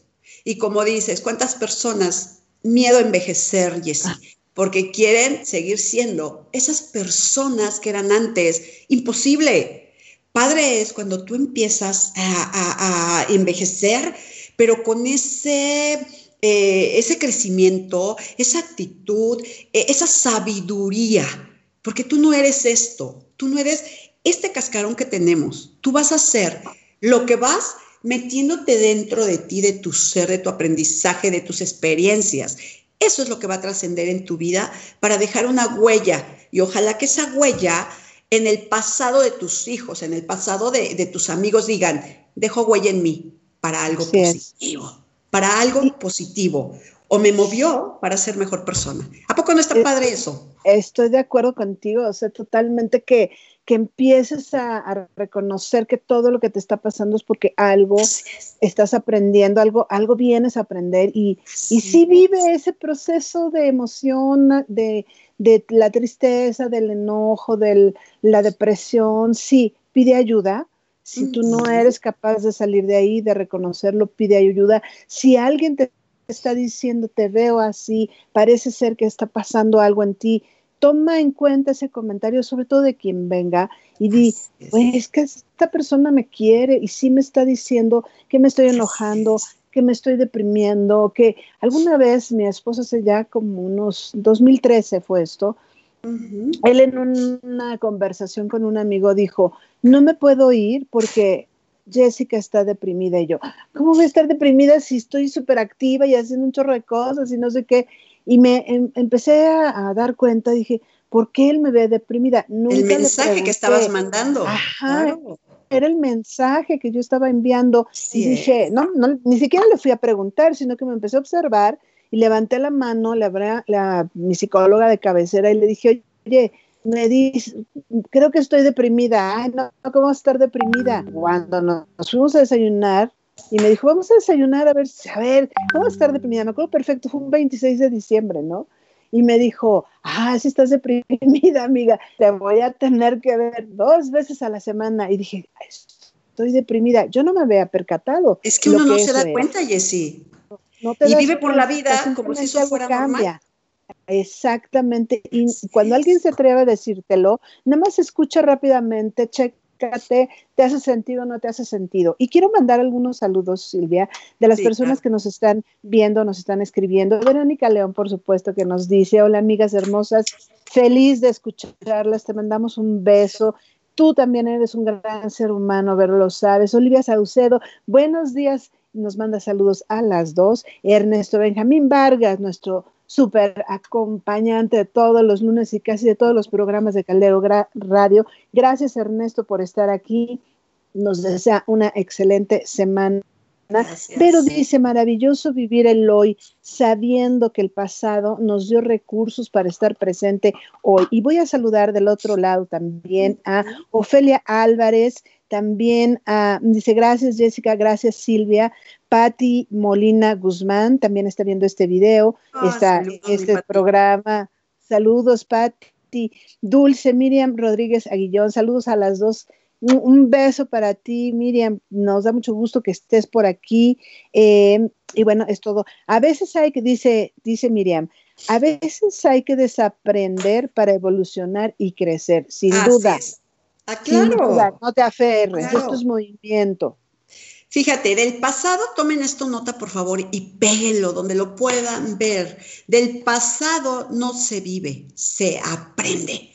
[SPEAKER 2] Y como dices, ¿cuántas personas miedo a envejecer, Jessie? Ah. Porque quieren seguir siendo esas personas que eran antes. Imposible. Padre es cuando tú empiezas a, envejecer, pero con ese, eh, ese crecimiento, esa actitud, eh, esa sabiduría. Porque tú no eres esto, Tú no eres este cascarón que tenemos. Tú vas a ser lo que vas metiéndote dentro de ti, de tu ser, de tu aprendizaje, de tus experiencias. Eso es lo que va a trascender en tu vida para dejar una huella. Y ojalá que esa huella en el pasado de tus hijos, en el pasado de, tus amigos digan, dejo huella en mí para algo positivo, para algo positivo o me movió para ser mejor persona. ¿A poco no está padre eso?
[SPEAKER 1] Estoy de acuerdo contigo, o sea, totalmente que, que empieces a, reconocer que todo lo que te está pasando es porque algo estás aprendiendo, algo, algo vienes a aprender y sí. y sí vive ese proceso de emoción, de, de la tristeza, del enojo, de la depresión, sí, pide ayuda. Si tú no eres capaz de salir de ahí, de reconocerlo, pide ayuda. Si alguien te está diciendo, te veo así, parece ser que está pasando algo en ti, toma en cuenta ese comentario, sobre todo de quien venga, y di, pues es. Que esta persona me quiere y sí me está diciendo que me estoy enojando, que me estoy deprimiendo, que alguna vez mi esposa hace ya como unos 2013 fue esto, él en una conversación con un amigo dijo, no me puedo ir porque Jessica está deprimida. Y yo, ¿cómo voy a estar deprimida si estoy súper activa y haciendo un chorro de cosas y no sé qué? Y me em, empecé a, dar cuenta, dije, ¿por qué él me ve deprimida?
[SPEAKER 2] el mensaje que estabas mandando.
[SPEAKER 1] Ajá, era el mensaje que yo estaba enviando. Y dije, no, no, ni siquiera le fui a preguntar, sino que me empecé a observar y levanté la mano, le hablé la, mi psicóloga de cabecera y le dije, oye, me dice, creo que estoy deprimida. Ay, no, ¿cómo vas a estar deprimida? Cuando nos fuimos a desayunar, y me dijo, vamos a desayunar a ver, a ver, ¿cómo vas a estar deprimida? Me acuerdo perfecto, fue un 26 de diciembre, ¿no? Y me dijo, ah, si estás deprimida, amiga, te voy a tener que ver dos veces a la semana. Y dije, estoy deprimida. Yo no me había percatado.
[SPEAKER 2] Es que uno no se da cuenta, Jessie. y vive por la vida como si eso fuera normal.
[SPEAKER 1] Exactamente. Y cuando alguien se atreve a decírtelo, nada más escucha rápidamente, checa te hace sentido o no te hace sentido. Y quiero mandar algunos saludos, Silvia, de las personas que nos están viendo, nos están escribiendo. Verónica León, por supuesto, que nos dice, hola amigas hermosas, feliz de escucharlas, te mandamos un beso. Tú también eres un gran ser humano, verlo lo sabes. Olivia Saucedo, buenos días, nos manda saludos a las dos. Ernesto Benjamín Vargas, nuestro súper acompañante de todos los lunes y casi de todos los programas de Caldero Radio. Gracias Ernesto por estar aquí. Nos desea una excelente semana. Pero dice, maravilloso vivir el hoy, sabiendo que el pasado nos dio recursos para estar presente hoy. Y voy a saludar del otro lado también a Ofelia Álvarez, también a, dice, gracias Jessica, gracias Silvia, Patti Molina Guzmán también está viendo este video, ah, este programa. Saludos, Patti. Dulce Miriam Rodríguez Aguillón, saludos a las dos. Un, beso para ti, Miriam. Nos da mucho gusto que estés por aquí. Em, y bueno, es todo. A veces hay que, dice, dice Miriam, a veces hay que desaprender para evolucionar y crecer, sin duda.
[SPEAKER 2] Ah, claro.
[SPEAKER 1] no te aferres, esto es movimiento.
[SPEAKER 2] Fíjate, del pasado, tomen esto nota por favor y péguenlo donde lo puedan ver. Del pasado no se vive, se aprende.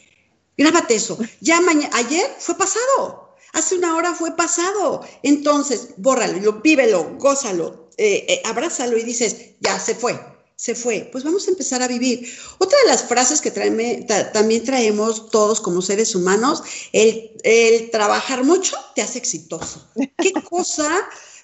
[SPEAKER 2] Grábate eso. Ya ayer fue pasado. Hace una hora fue pasado. Entonces, bórralo, vívelo, gózalo, eh, eh, abrázalo y dices, ya se fue se fue, pues vamos a empezar a vivir. Otra de las frases que también traemos todos como seres humanos, el, el trabajar mucho te hace exitoso. Qué cosa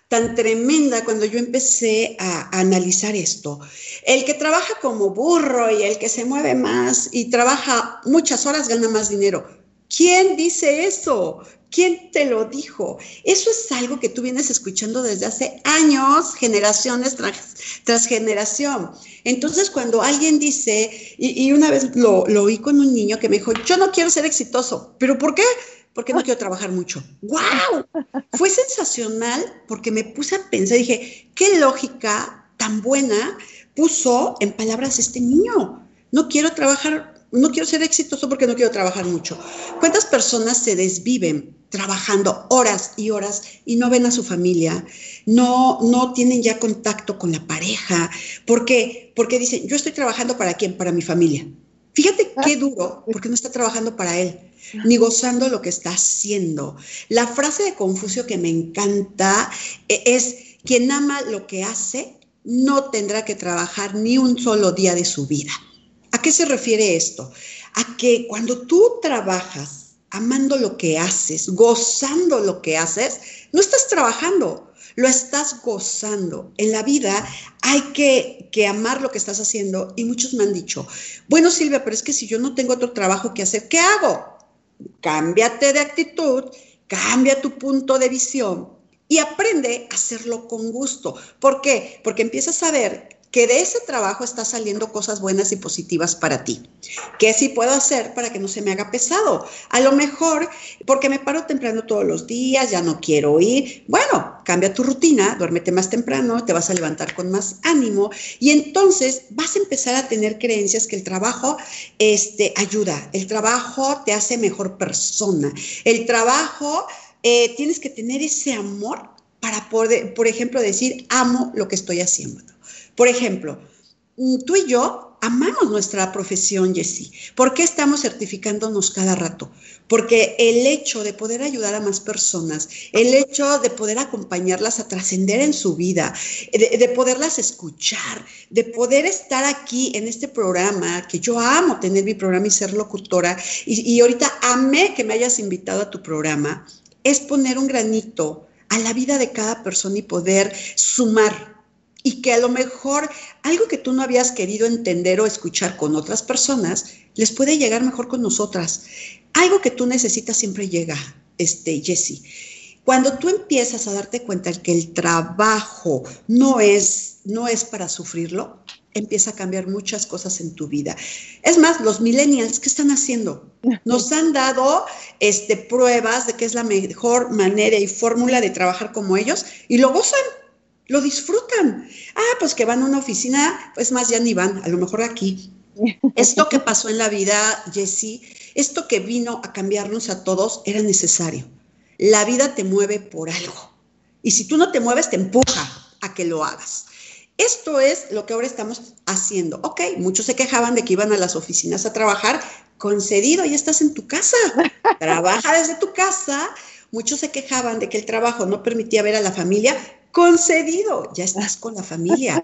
[SPEAKER 2] tan tremenda cuando yo empecé a, a, analizar esto. El que trabaja como burro y el que se mueve más y trabaja muchas horas gana más dinero. ¿Quién dice eso? ¿Quién te lo dijo? Eso es algo que tú vienes escuchando desde hace años, generaciones tras, generación. Entonces, cuando alguien dice, y, una vez lo, lo, oí con un niño que me dijo, yo no quiero ser exitoso, ¿pero por qué? Porque no quiero trabajar mucho. ¡Wow! Fue sensacional porque me puse a pensar, dije, qué lógica tan buena puso en palabras este niño. No quiero trabajar no quiero ser exitoso porque no quiero trabajar mucho. ¿Cuántas personas se desviven trabajando horas y horas y no ven a su familia? No, no tienen ya contacto con la pareja. ¿Por qué? Porque dicen, yo estoy trabajando para quién? Para mi familia. Fíjate qué ah. duro, porque no está trabajando para él, ni gozando lo que está haciendo. La frase de Confucio que me encanta e, es, quien ama lo que hace no tendrá que trabajar ni un solo día de su vida. ¿A qué se refiere esto? A que cuando tú trabajas amando lo que haces, gozando lo que haces, no estás trabajando, lo estás gozando. En la vida hay que, que, amar lo que estás haciendo y muchos me han dicho, bueno Silvia, pero es que si yo no tengo otro trabajo que hacer, ¿qué hago? Cámbiate de actitud, cambia tu punto de visión y aprende a hacerlo con gusto. ¿Por qué? Porque empiezas a ver que de ese trabajo está saliendo cosas buenas y positivas para ti. ¿Qué sí puedo hacer para que no se me haga pesado? A lo mejor porque me paro temprano todos los días, ya no quiero ir. Bueno, cambia tu rutina, duérmete más temprano, te vas a levantar con más ánimo y entonces vas a empezar a tener creencias que el trabajo este, ayuda, el trabajo te hace mejor persona, el trabajo eh, tienes que tener ese amor para poder, por ejemplo, decir, amo lo que estoy haciendo. Por ejemplo, mm, tú y yo amamos nuestra profesión, Jessie. ¿Por qué estamos certificándonos cada rato? Porque el hecho de poder ayudar a más personas, el hecho de poder acompañarlas a trascender en su vida, de, poderlas escuchar, de poder estar aquí en este programa, que yo amo tener mi programa y ser locutora, y, y ahorita amé que me hayas invitado a tu programa, es poner un granito a la vida de cada persona y poder sumar y que a lo mejor algo que tú no habías querido entender o escuchar con otras personas, les puede llegar mejor con nosotras. Algo que tú necesitas siempre llega, este, Jessie. Cuando tú empiezas a darte cuenta que el trabajo no es, no es para sufrirlo, empieza a cambiar muchas cosas en tu vida. Es más, los millennials, ¿qué están haciendo? Nos han dado este, pruebas de que es la mejor manera y fórmula de trabajar como ellos y lo gozan lo disfrutan. Ah, pues que van a una oficina, pues más ya ni van, a lo mejor aquí. Esto que pasó en la vida, Jessie, esto que vino a cambiarnos a todos era necesario. La vida te mueve por algo. Y si tú no te mueves, te empuja a que lo hagas. Esto es lo que ahora estamos haciendo. Ok, muchos se quejaban de que iban a las oficinas a trabajar. Concedido, ya estás en tu casa. Trabaja desde tu casa. Muchos se quejaban de que el trabajo no permitía ver a la familia concedido, ya estás con la familia,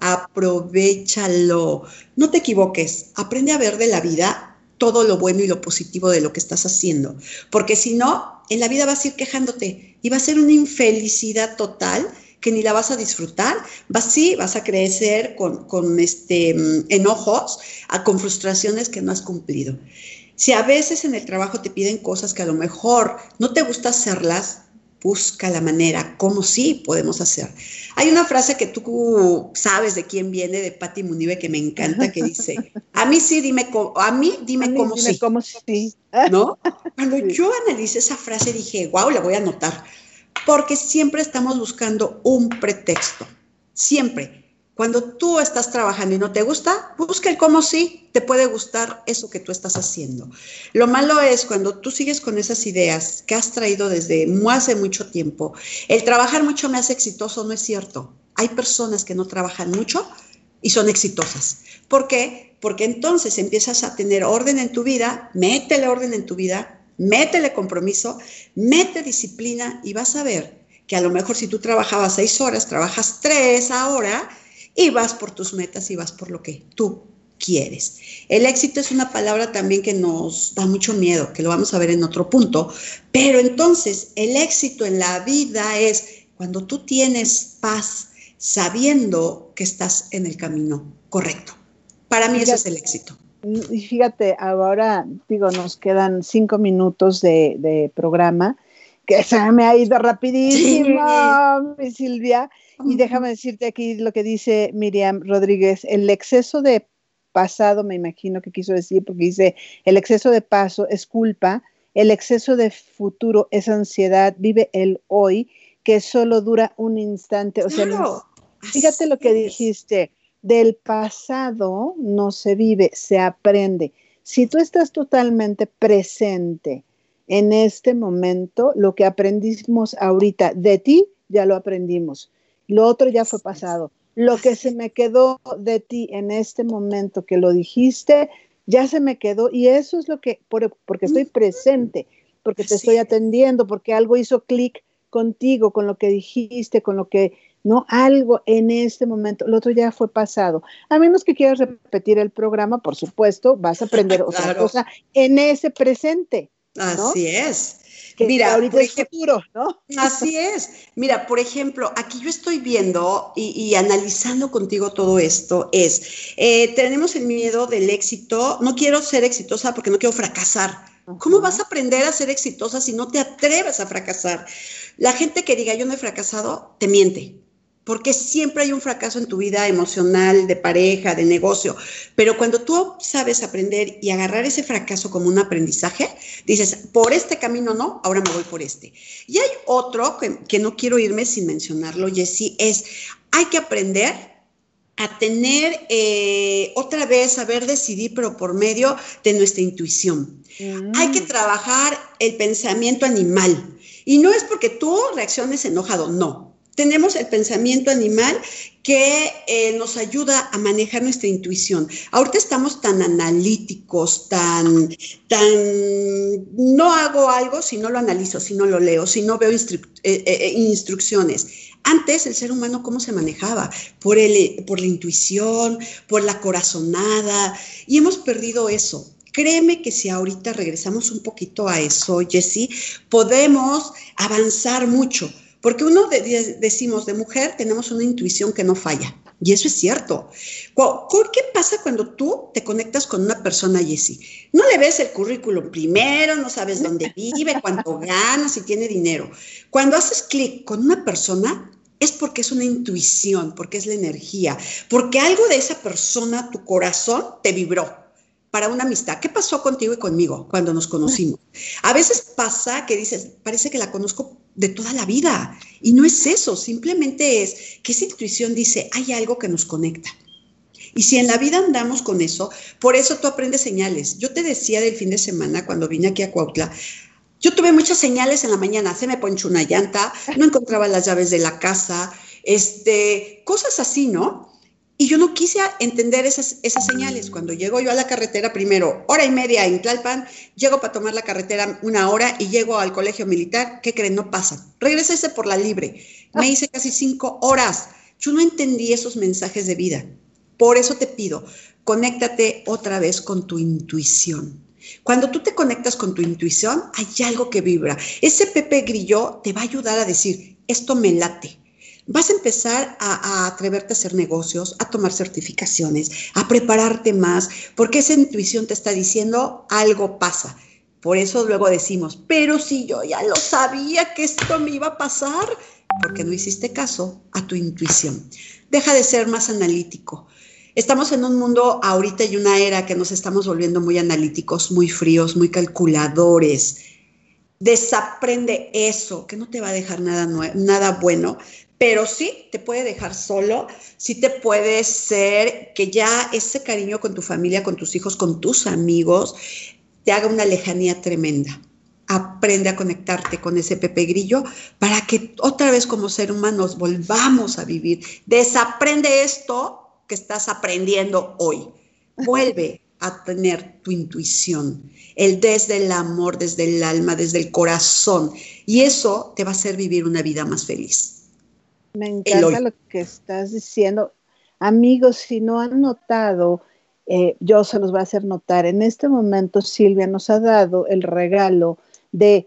[SPEAKER 2] aprovechalo, no te equivoques, aprende a ver de la vida todo lo bueno y lo positivo de lo que estás haciendo, porque si no, en la vida vas a ir quejándote y va a ser una infelicidad total que ni la vas a disfrutar, vas sí, vas a crecer con, con este, mm, enojos, con frustraciones que no has cumplido. Si a veces en el trabajo te piden cosas que a lo mejor no te gusta hacerlas, busca la manera, como sí podemos hacer. Hay una frase que tú sabes de quién viene, de Patti Munive, que me encanta, que dice, a mí sí, dime, a mí dime, cómo, sí.
[SPEAKER 1] cómo sí.
[SPEAKER 2] ¿No? Cuando yo analicé esa frase dije, wow, la voy a anotar, porque siempre estamos buscando un pretexto, siempre. Cuando tú estás trabajando y no te gusta, busca el cómo sí te puede gustar eso que tú estás haciendo. Lo malo es cuando tú sigues con esas ideas que has traído desde hace mucho tiempo. El trabajar mucho me hace exitoso, no es cierto. Hay personas que no trabajan mucho y son exitosas. ¿Por qué? Porque entonces empiezas a tener orden en tu vida, métele orden en tu vida, métele compromiso, mete disciplina y vas a ver que a lo mejor si tú trabajabas seis horas, trabajas tres ahora y vas por tus metas y vas por lo que tú quieres. El éxito es una palabra también que nos da mucho miedo, que lo vamos a ver en otro punto, pero entonces el éxito en la vida es cuando tú tienes paz sabiendo que estás en el camino correcto. Para mí ese es el éxito.
[SPEAKER 1] Y fíjate, ahora digo, nos quedan cinco minutos de, programa, que se me ha ido rapidísimo, mi Silvia. Y déjame decirte aquí lo que dice Miriam Rodríguez, el exceso de pasado, me imagino que quiso decir, porque dice, el exceso de paso es culpa, el exceso de futuro es ansiedad, vive el hoy, que solo dura un instante. O sea, fíjate lo que dijiste, del pasado no se vive, se aprende. Si tú estás totalmente presente en este momento, lo que aprendimos ahorita de ti, ya lo aprendimos. Lo otro ya fue pasado. Lo que se me quedó de ti en este momento que lo dijiste, ya se me quedó y eso es lo que, porque estoy presente, porque te estoy atendiendo, porque algo hizo clic contigo, con lo que dijiste, con lo que, no, algo en este momento, lo otro ya fue pasado. A menos que quieras repetir el programa, por supuesto, vas a aprender otra cosa en ese presente.
[SPEAKER 2] Así es.
[SPEAKER 1] Mira, ahorita es futuro, ¿no?
[SPEAKER 2] Así es. Mira, por ejemplo, aquí yo estoy viendo y, analizando contigo todo esto, es, eh, tenemos el miedo del éxito, no quiero ser exitosa porque no quiero fracasar. ¿Cómo vas a aprender a ser exitosa si no te atreves a fracasar? La gente que diga yo no he fracasado, te miente porque siempre hay un fracaso en tu vida emocional, de pareja, de negocio. Pero cuando tú sabes aprender y agarrar ese fracaso como un aprendizaje, dices, por este camino no, ahora me voy por este. Y hay otro que, no quiero irme sin mencionarlo, Jessy, es, hay que aprender a tener eh, otra vez, saber decidir, pero por medio de nuestra intuición. Hay que mm. trabajar el pensamiento animal. Y no es porque tú reacciones enojado, no tenemos el pensamiento animal que eh, nos ayuda a manejar nuestra intuición. Ahorita estamos tan analíticos, tan, tan, no hago algo si no lo analizo, si no lo leo, si no veo eh, eh, instrucciones. Antes el ser humano, ¿cómo se manejaba? Por, el, por la intuición, por la corazonada, y hemos perdido eso. Créeme que si ahorita regresamos un poquito a eso, Jessie, podemos avanzar mucho porque uno decimos de mujer tenemos una intuición que no falla. Y eso es cierto. ¿Qué pasa cuando tú te conectas con una persona, Jessie? No le ves el currículum primero, no sabes dónde vive, cuánto gana, si tiene dinero. Cuando haces clic con una persona, es porque es una intuición, porque es la energía, porque algo de esa persona, tu corazón, te vibró para una amistad. ¿Qué pasó contigo y conmigo cuando nos conocimos? A veces pasa que dices, parece que la conozco de toda la vida. Y no es eso, simplemente es que esa intuición dice, hay algo que nos conecta. Y si en la vida andamos con eso, por eso tú aprendes señales. Yo te decía del fin de semana cuando vine aquí a Cuautla, yo tuve muchas señales en la mañana, se me ponchó una llanta, no encontraba las llaves de la casa, este, cosas así, ¿no? Y yo no quise entender esas, señales. Cuando llego yo a la carretera, primero, hora y media en Tlalpan, llego para tomar la carretera una hora y llego al colegio militar, ¿qué creen? No pasa. Regrésese por la libre. Me hice casi cinco horas. Yo no entendí esos mensajes de vida. Por eso te pido, conéctate otra vez con tu intuición. Cuando tú te conectas con tu intuición, hay algo que vibra. Ese Pepe Grillo te va a ayudar a decir, esto me late vas a empezar a, atreverte a hacer negocios, a tomar certificaciones, a prepararte más, porque esa intuición te está diciendo algo pasa. Por eso luego decimos, pero si yo ya lo sabía que esto me iba a pasar, porque no hiciste caso a tu intuición. Deja de ser más analítico. Estamos en un mundo ahorita y una era que nos estamos volviendo muy analíticos, muy fríos, muy calculadores. Desaprende eso, que no te va a dejar nada, nada bueno, pero sí te puede dejar solo, sí te puede ser que ya ese cariño con tu familia, con tus hijos, con tus amigos, te haga una lejanía tremenda. Aprende a conectarte con ese Pepe Grillo para que otra vez como ser humanos volvamos a vivir. Desaprende esto que estás aprendiendo hoy. Vuelve a tener tu intuición, el desde el amor, desde el alma, desde el corazón. Y eso te va a hacer vivir una vida más feliz.
[SPEAKER 1] Me encanta lo que estás diciendo. Amigos, si no han notado, eh, yo se los voy a hacer notar. En este momento Silvia nos ha dado el regalo de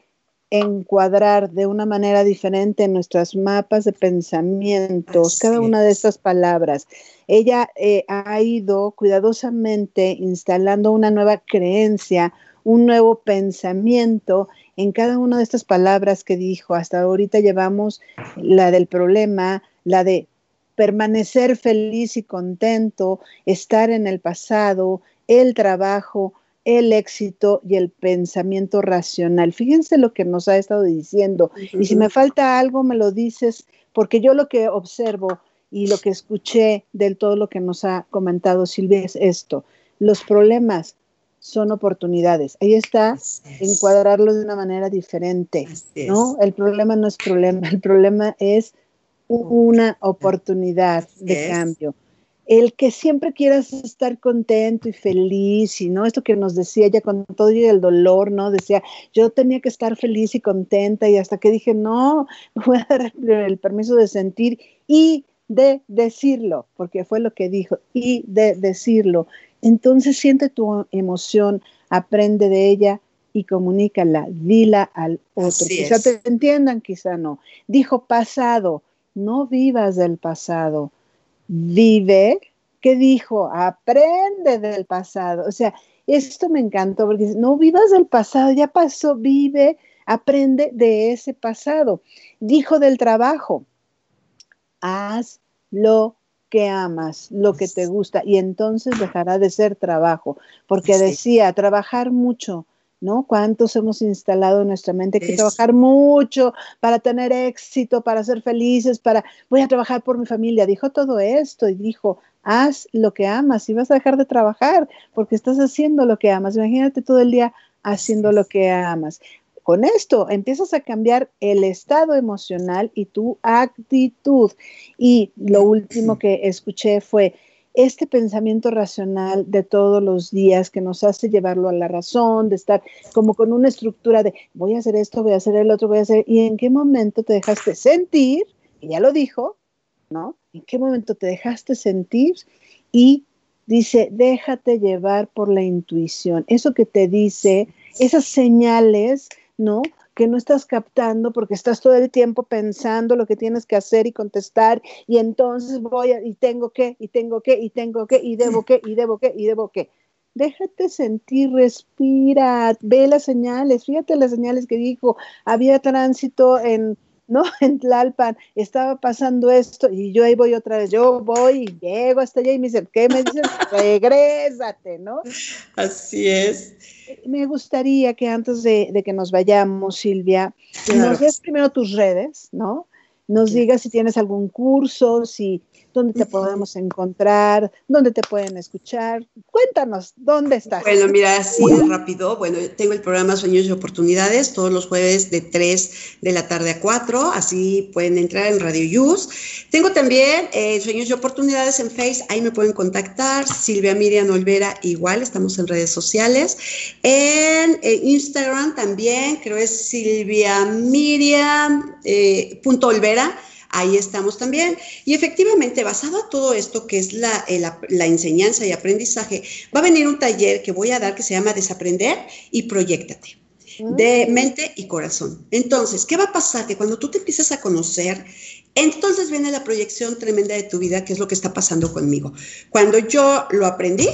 [SPEAKER 1] encuadrar de una manera diferente en nuestras mapas de pensamientos cada una de estas palabras. Ella eh, ha ido cuidadosamente instalando una nueva creencia, un nuevo pensamiento en cada una de estas palabras que dijo. Hasta ahorita llevamos la del problema, la de permanecer feliz y contento, estar en el pasado, el trabajo, el éxito y el pensamiento racional. Fíjense lo que nos ha estado diciendo. Y si me falta algo, me lo dices, porque yo lo que observo y lo que escuché del todo lo que nos ha comentado Silvia es esto. Los problemas son oportunidades. Ahí está encuadrarlo de una manera diferente, ¿no? El problema no es problema, el problema es una oportunidad de cambio. El que siempre quieras estar contento y feliz, y no esto que nos decía ella con todo el dolor, ¿no? Decía, yo tenía que estar feliz y contenta, y hasta que dije, no, voy a dar el permiso de sentir y de decirlo, porque fue lo que dijo, y de decirlo. Entonces siente tu emoción, aprende de ella y comunícala, dila al otro. quizá te entiendan, quizá no. Dijo pasado, no vivas del pasado, vive. ¿Qué dijo? Aprende del pasado. O sea, esto me encantó porque no vivas del pasado, ya pasó, vive, aprende de ese pasado. Dijo del trabajo, haz lo que amas, lo que te gusta, y entonces dejará de ser trabajo, porque decía, trabajar mucho, ¿no? ¿Cuántos hemos instalado en nuestra mente que trabajar mucho para tener éxito, para ser felices, para, voy a trabajar por mi familia? Dijo todo esto y dijo, haz lo que amas y vas a dejar de trabajar porque estás haciendo lo que amas. Imagínate todo el día haciendo lo que amas. Con esto empiezas a cambiar el estado emocional y tu actitud. Y lo último que escuché fue este pensamiento racional de todos los días que nos hace llevarlo a la razón, de estar como con una estructura de voy a hacer esto, voy a hacer el otro, voy a hacer, y en qué momento te dejaste sentir, y ya lo dijo, ¿no? ¿En qué momento te dejaste sentir? Y dice, déjate llevar por la intuición, eso que te dice, esas señales ¿no? que no estás captando porque estás todo el tiempo pensando lo que tienes que hacer y contestar y entonces voy a, y tengo que, y tengo que, y tengo que, y debo que, y debo que, y debo que. Déjate sentir, respira, ve las señales, fíjate las señales que dijo, había tránsito en, ¿no? En Tlalpan estaba pasando esto y yo ahí voy otra vez, yo voy y llego hasta allá y me dicen, ¿qué me dicen? Regrésate, ¿no?
[SPEAKER 2] Así es.
[SPEAKER 1] Me gustaría que antes de, que nos vayamos, Silvia, nos des primero tus redes, ¿no? Nos digas si tienes algún curso, si dónde te podemos encontrar, dónde te pueden escuchar. Cuéntanos, ¿dónde estás?
[SPEAKER 2] Bueno, mira, así rápido. Bueno, tengo el programa Sueños y Oportunidades todos los jueves de 3 de la tarde a 4, así pueden entrar en Radio Yus. Tengo también eh, Sueños y Oportunidades en Face, ahí me pueden contactar. Silvia Miriam Olvera, igual, estamos en redes sociales. En eh, Instagram también, creo es Silvia Miriam eh, punto Olvera ahí estamos también. Y efectivamente, basado a todo esto que es la, eh, la, enseñanza y aprendizaje, va a venir un taller que voy a dar que se llama Desaprender y Proyectate de mm. mente y corazón. Entonces, ¿qué va a pasar? Que cuando tú te empiezas a conocer, entonces viene la proyección tremenda de tu vida, que es lo que está pasando conmigo. Cuando yo lo aprendí,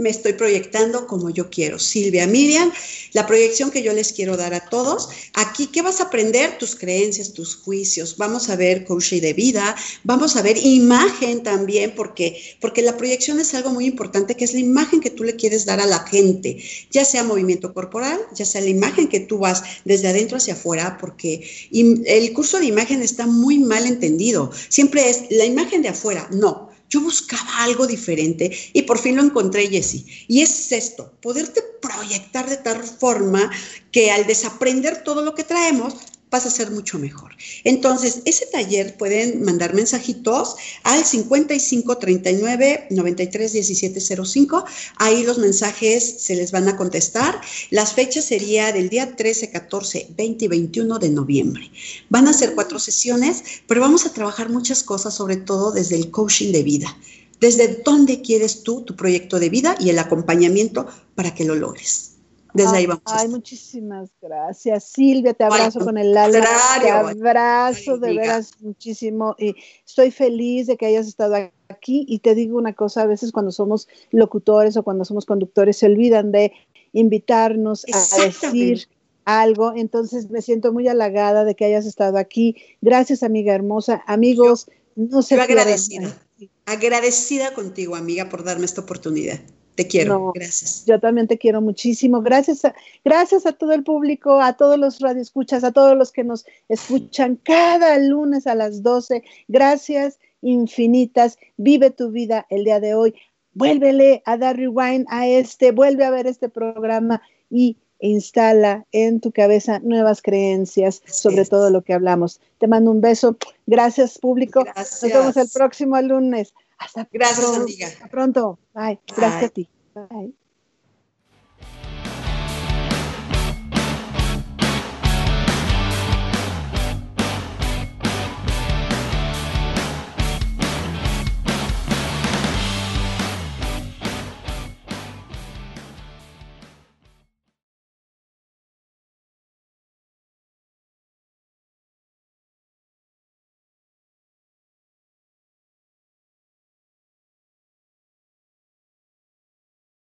[SPEAKER 2] me estoy proyectando como yo quiero. Silvia, Miriam, la proyección que yo les quiero dar a todos. Aquí, ¿qué vas a aprender? Tus creencias, tus juicios. Vamos a ver coaching de vida, vamos a ver imagen también, porque, porque la proyección es algo muy importante, que es la imagen que tú le quieres dar a la gente, ya sea movimiento corporal, ya sea la imagen que tú vas desde adentro hacia afuera, porque el curso de imagen está muy mal entendido. Siempre es la imagen de afuera, no yo buscaba algo diferente y por fin lo encontré, Jessie. Y es esto, poderte proyectar de tal forma que al desaprender todo lo que traemos, vas a ser mucho mejor. Entonces, ese taller pueden mandar mensajitos al 55 39 93 17 05. Ahí los mensajes se les van a contestar. Las fechas sería del día 13, 14, 20 y 21 de noviembre. Van a ser cuatro sesiones, pero vamos a trabajar muchas cosas, sobre todo desde el coaching de vida. Desde dónde quieres tú tu proyecto de vida y el acompañamiento para que lo logres. Desde ahí vamos.
[SPEAKER 1] Ay, muchísimas gracias. Silvia, te abrazo con el alma. Te abrazo de veras muchísimo. Y estoy feliz de que hayas estado aquí. Y te digo una cosa, a veces cuando somos locutores o cuando somos conductores se olvidan de invitarnos a decir algo. Entonces me siento muy halagada de que hayas estado aquí. Gracias, amiga hermosa. Amigos, no se
[SPEAKER 2] agradecida. Agradecida contigo, amiga, por darme esta oportunidad. Te quiero, gracias.
[SPEAKER 1] Yo también te quiero muchísimo. Gracias a, gracias a todo el público, a todos los radioescuchas, a todos los que nos escuchan cada lunes a las 12. Gracias infinitas. Vive tu vida el día de hoy. Vuélvele a dar rewind a este, vuelve a ver este programa y instala en tu cabeza nuevas creencias sobre todo lo que hablamos. Te mando un beso. Gracias, público. Nos vemos el próximo lunes. Hasta
[SPEAKER 2] Gracias, amiga.
[SPEAKER 1] Hasta pronto. Bye. Gracias a ti. Bye.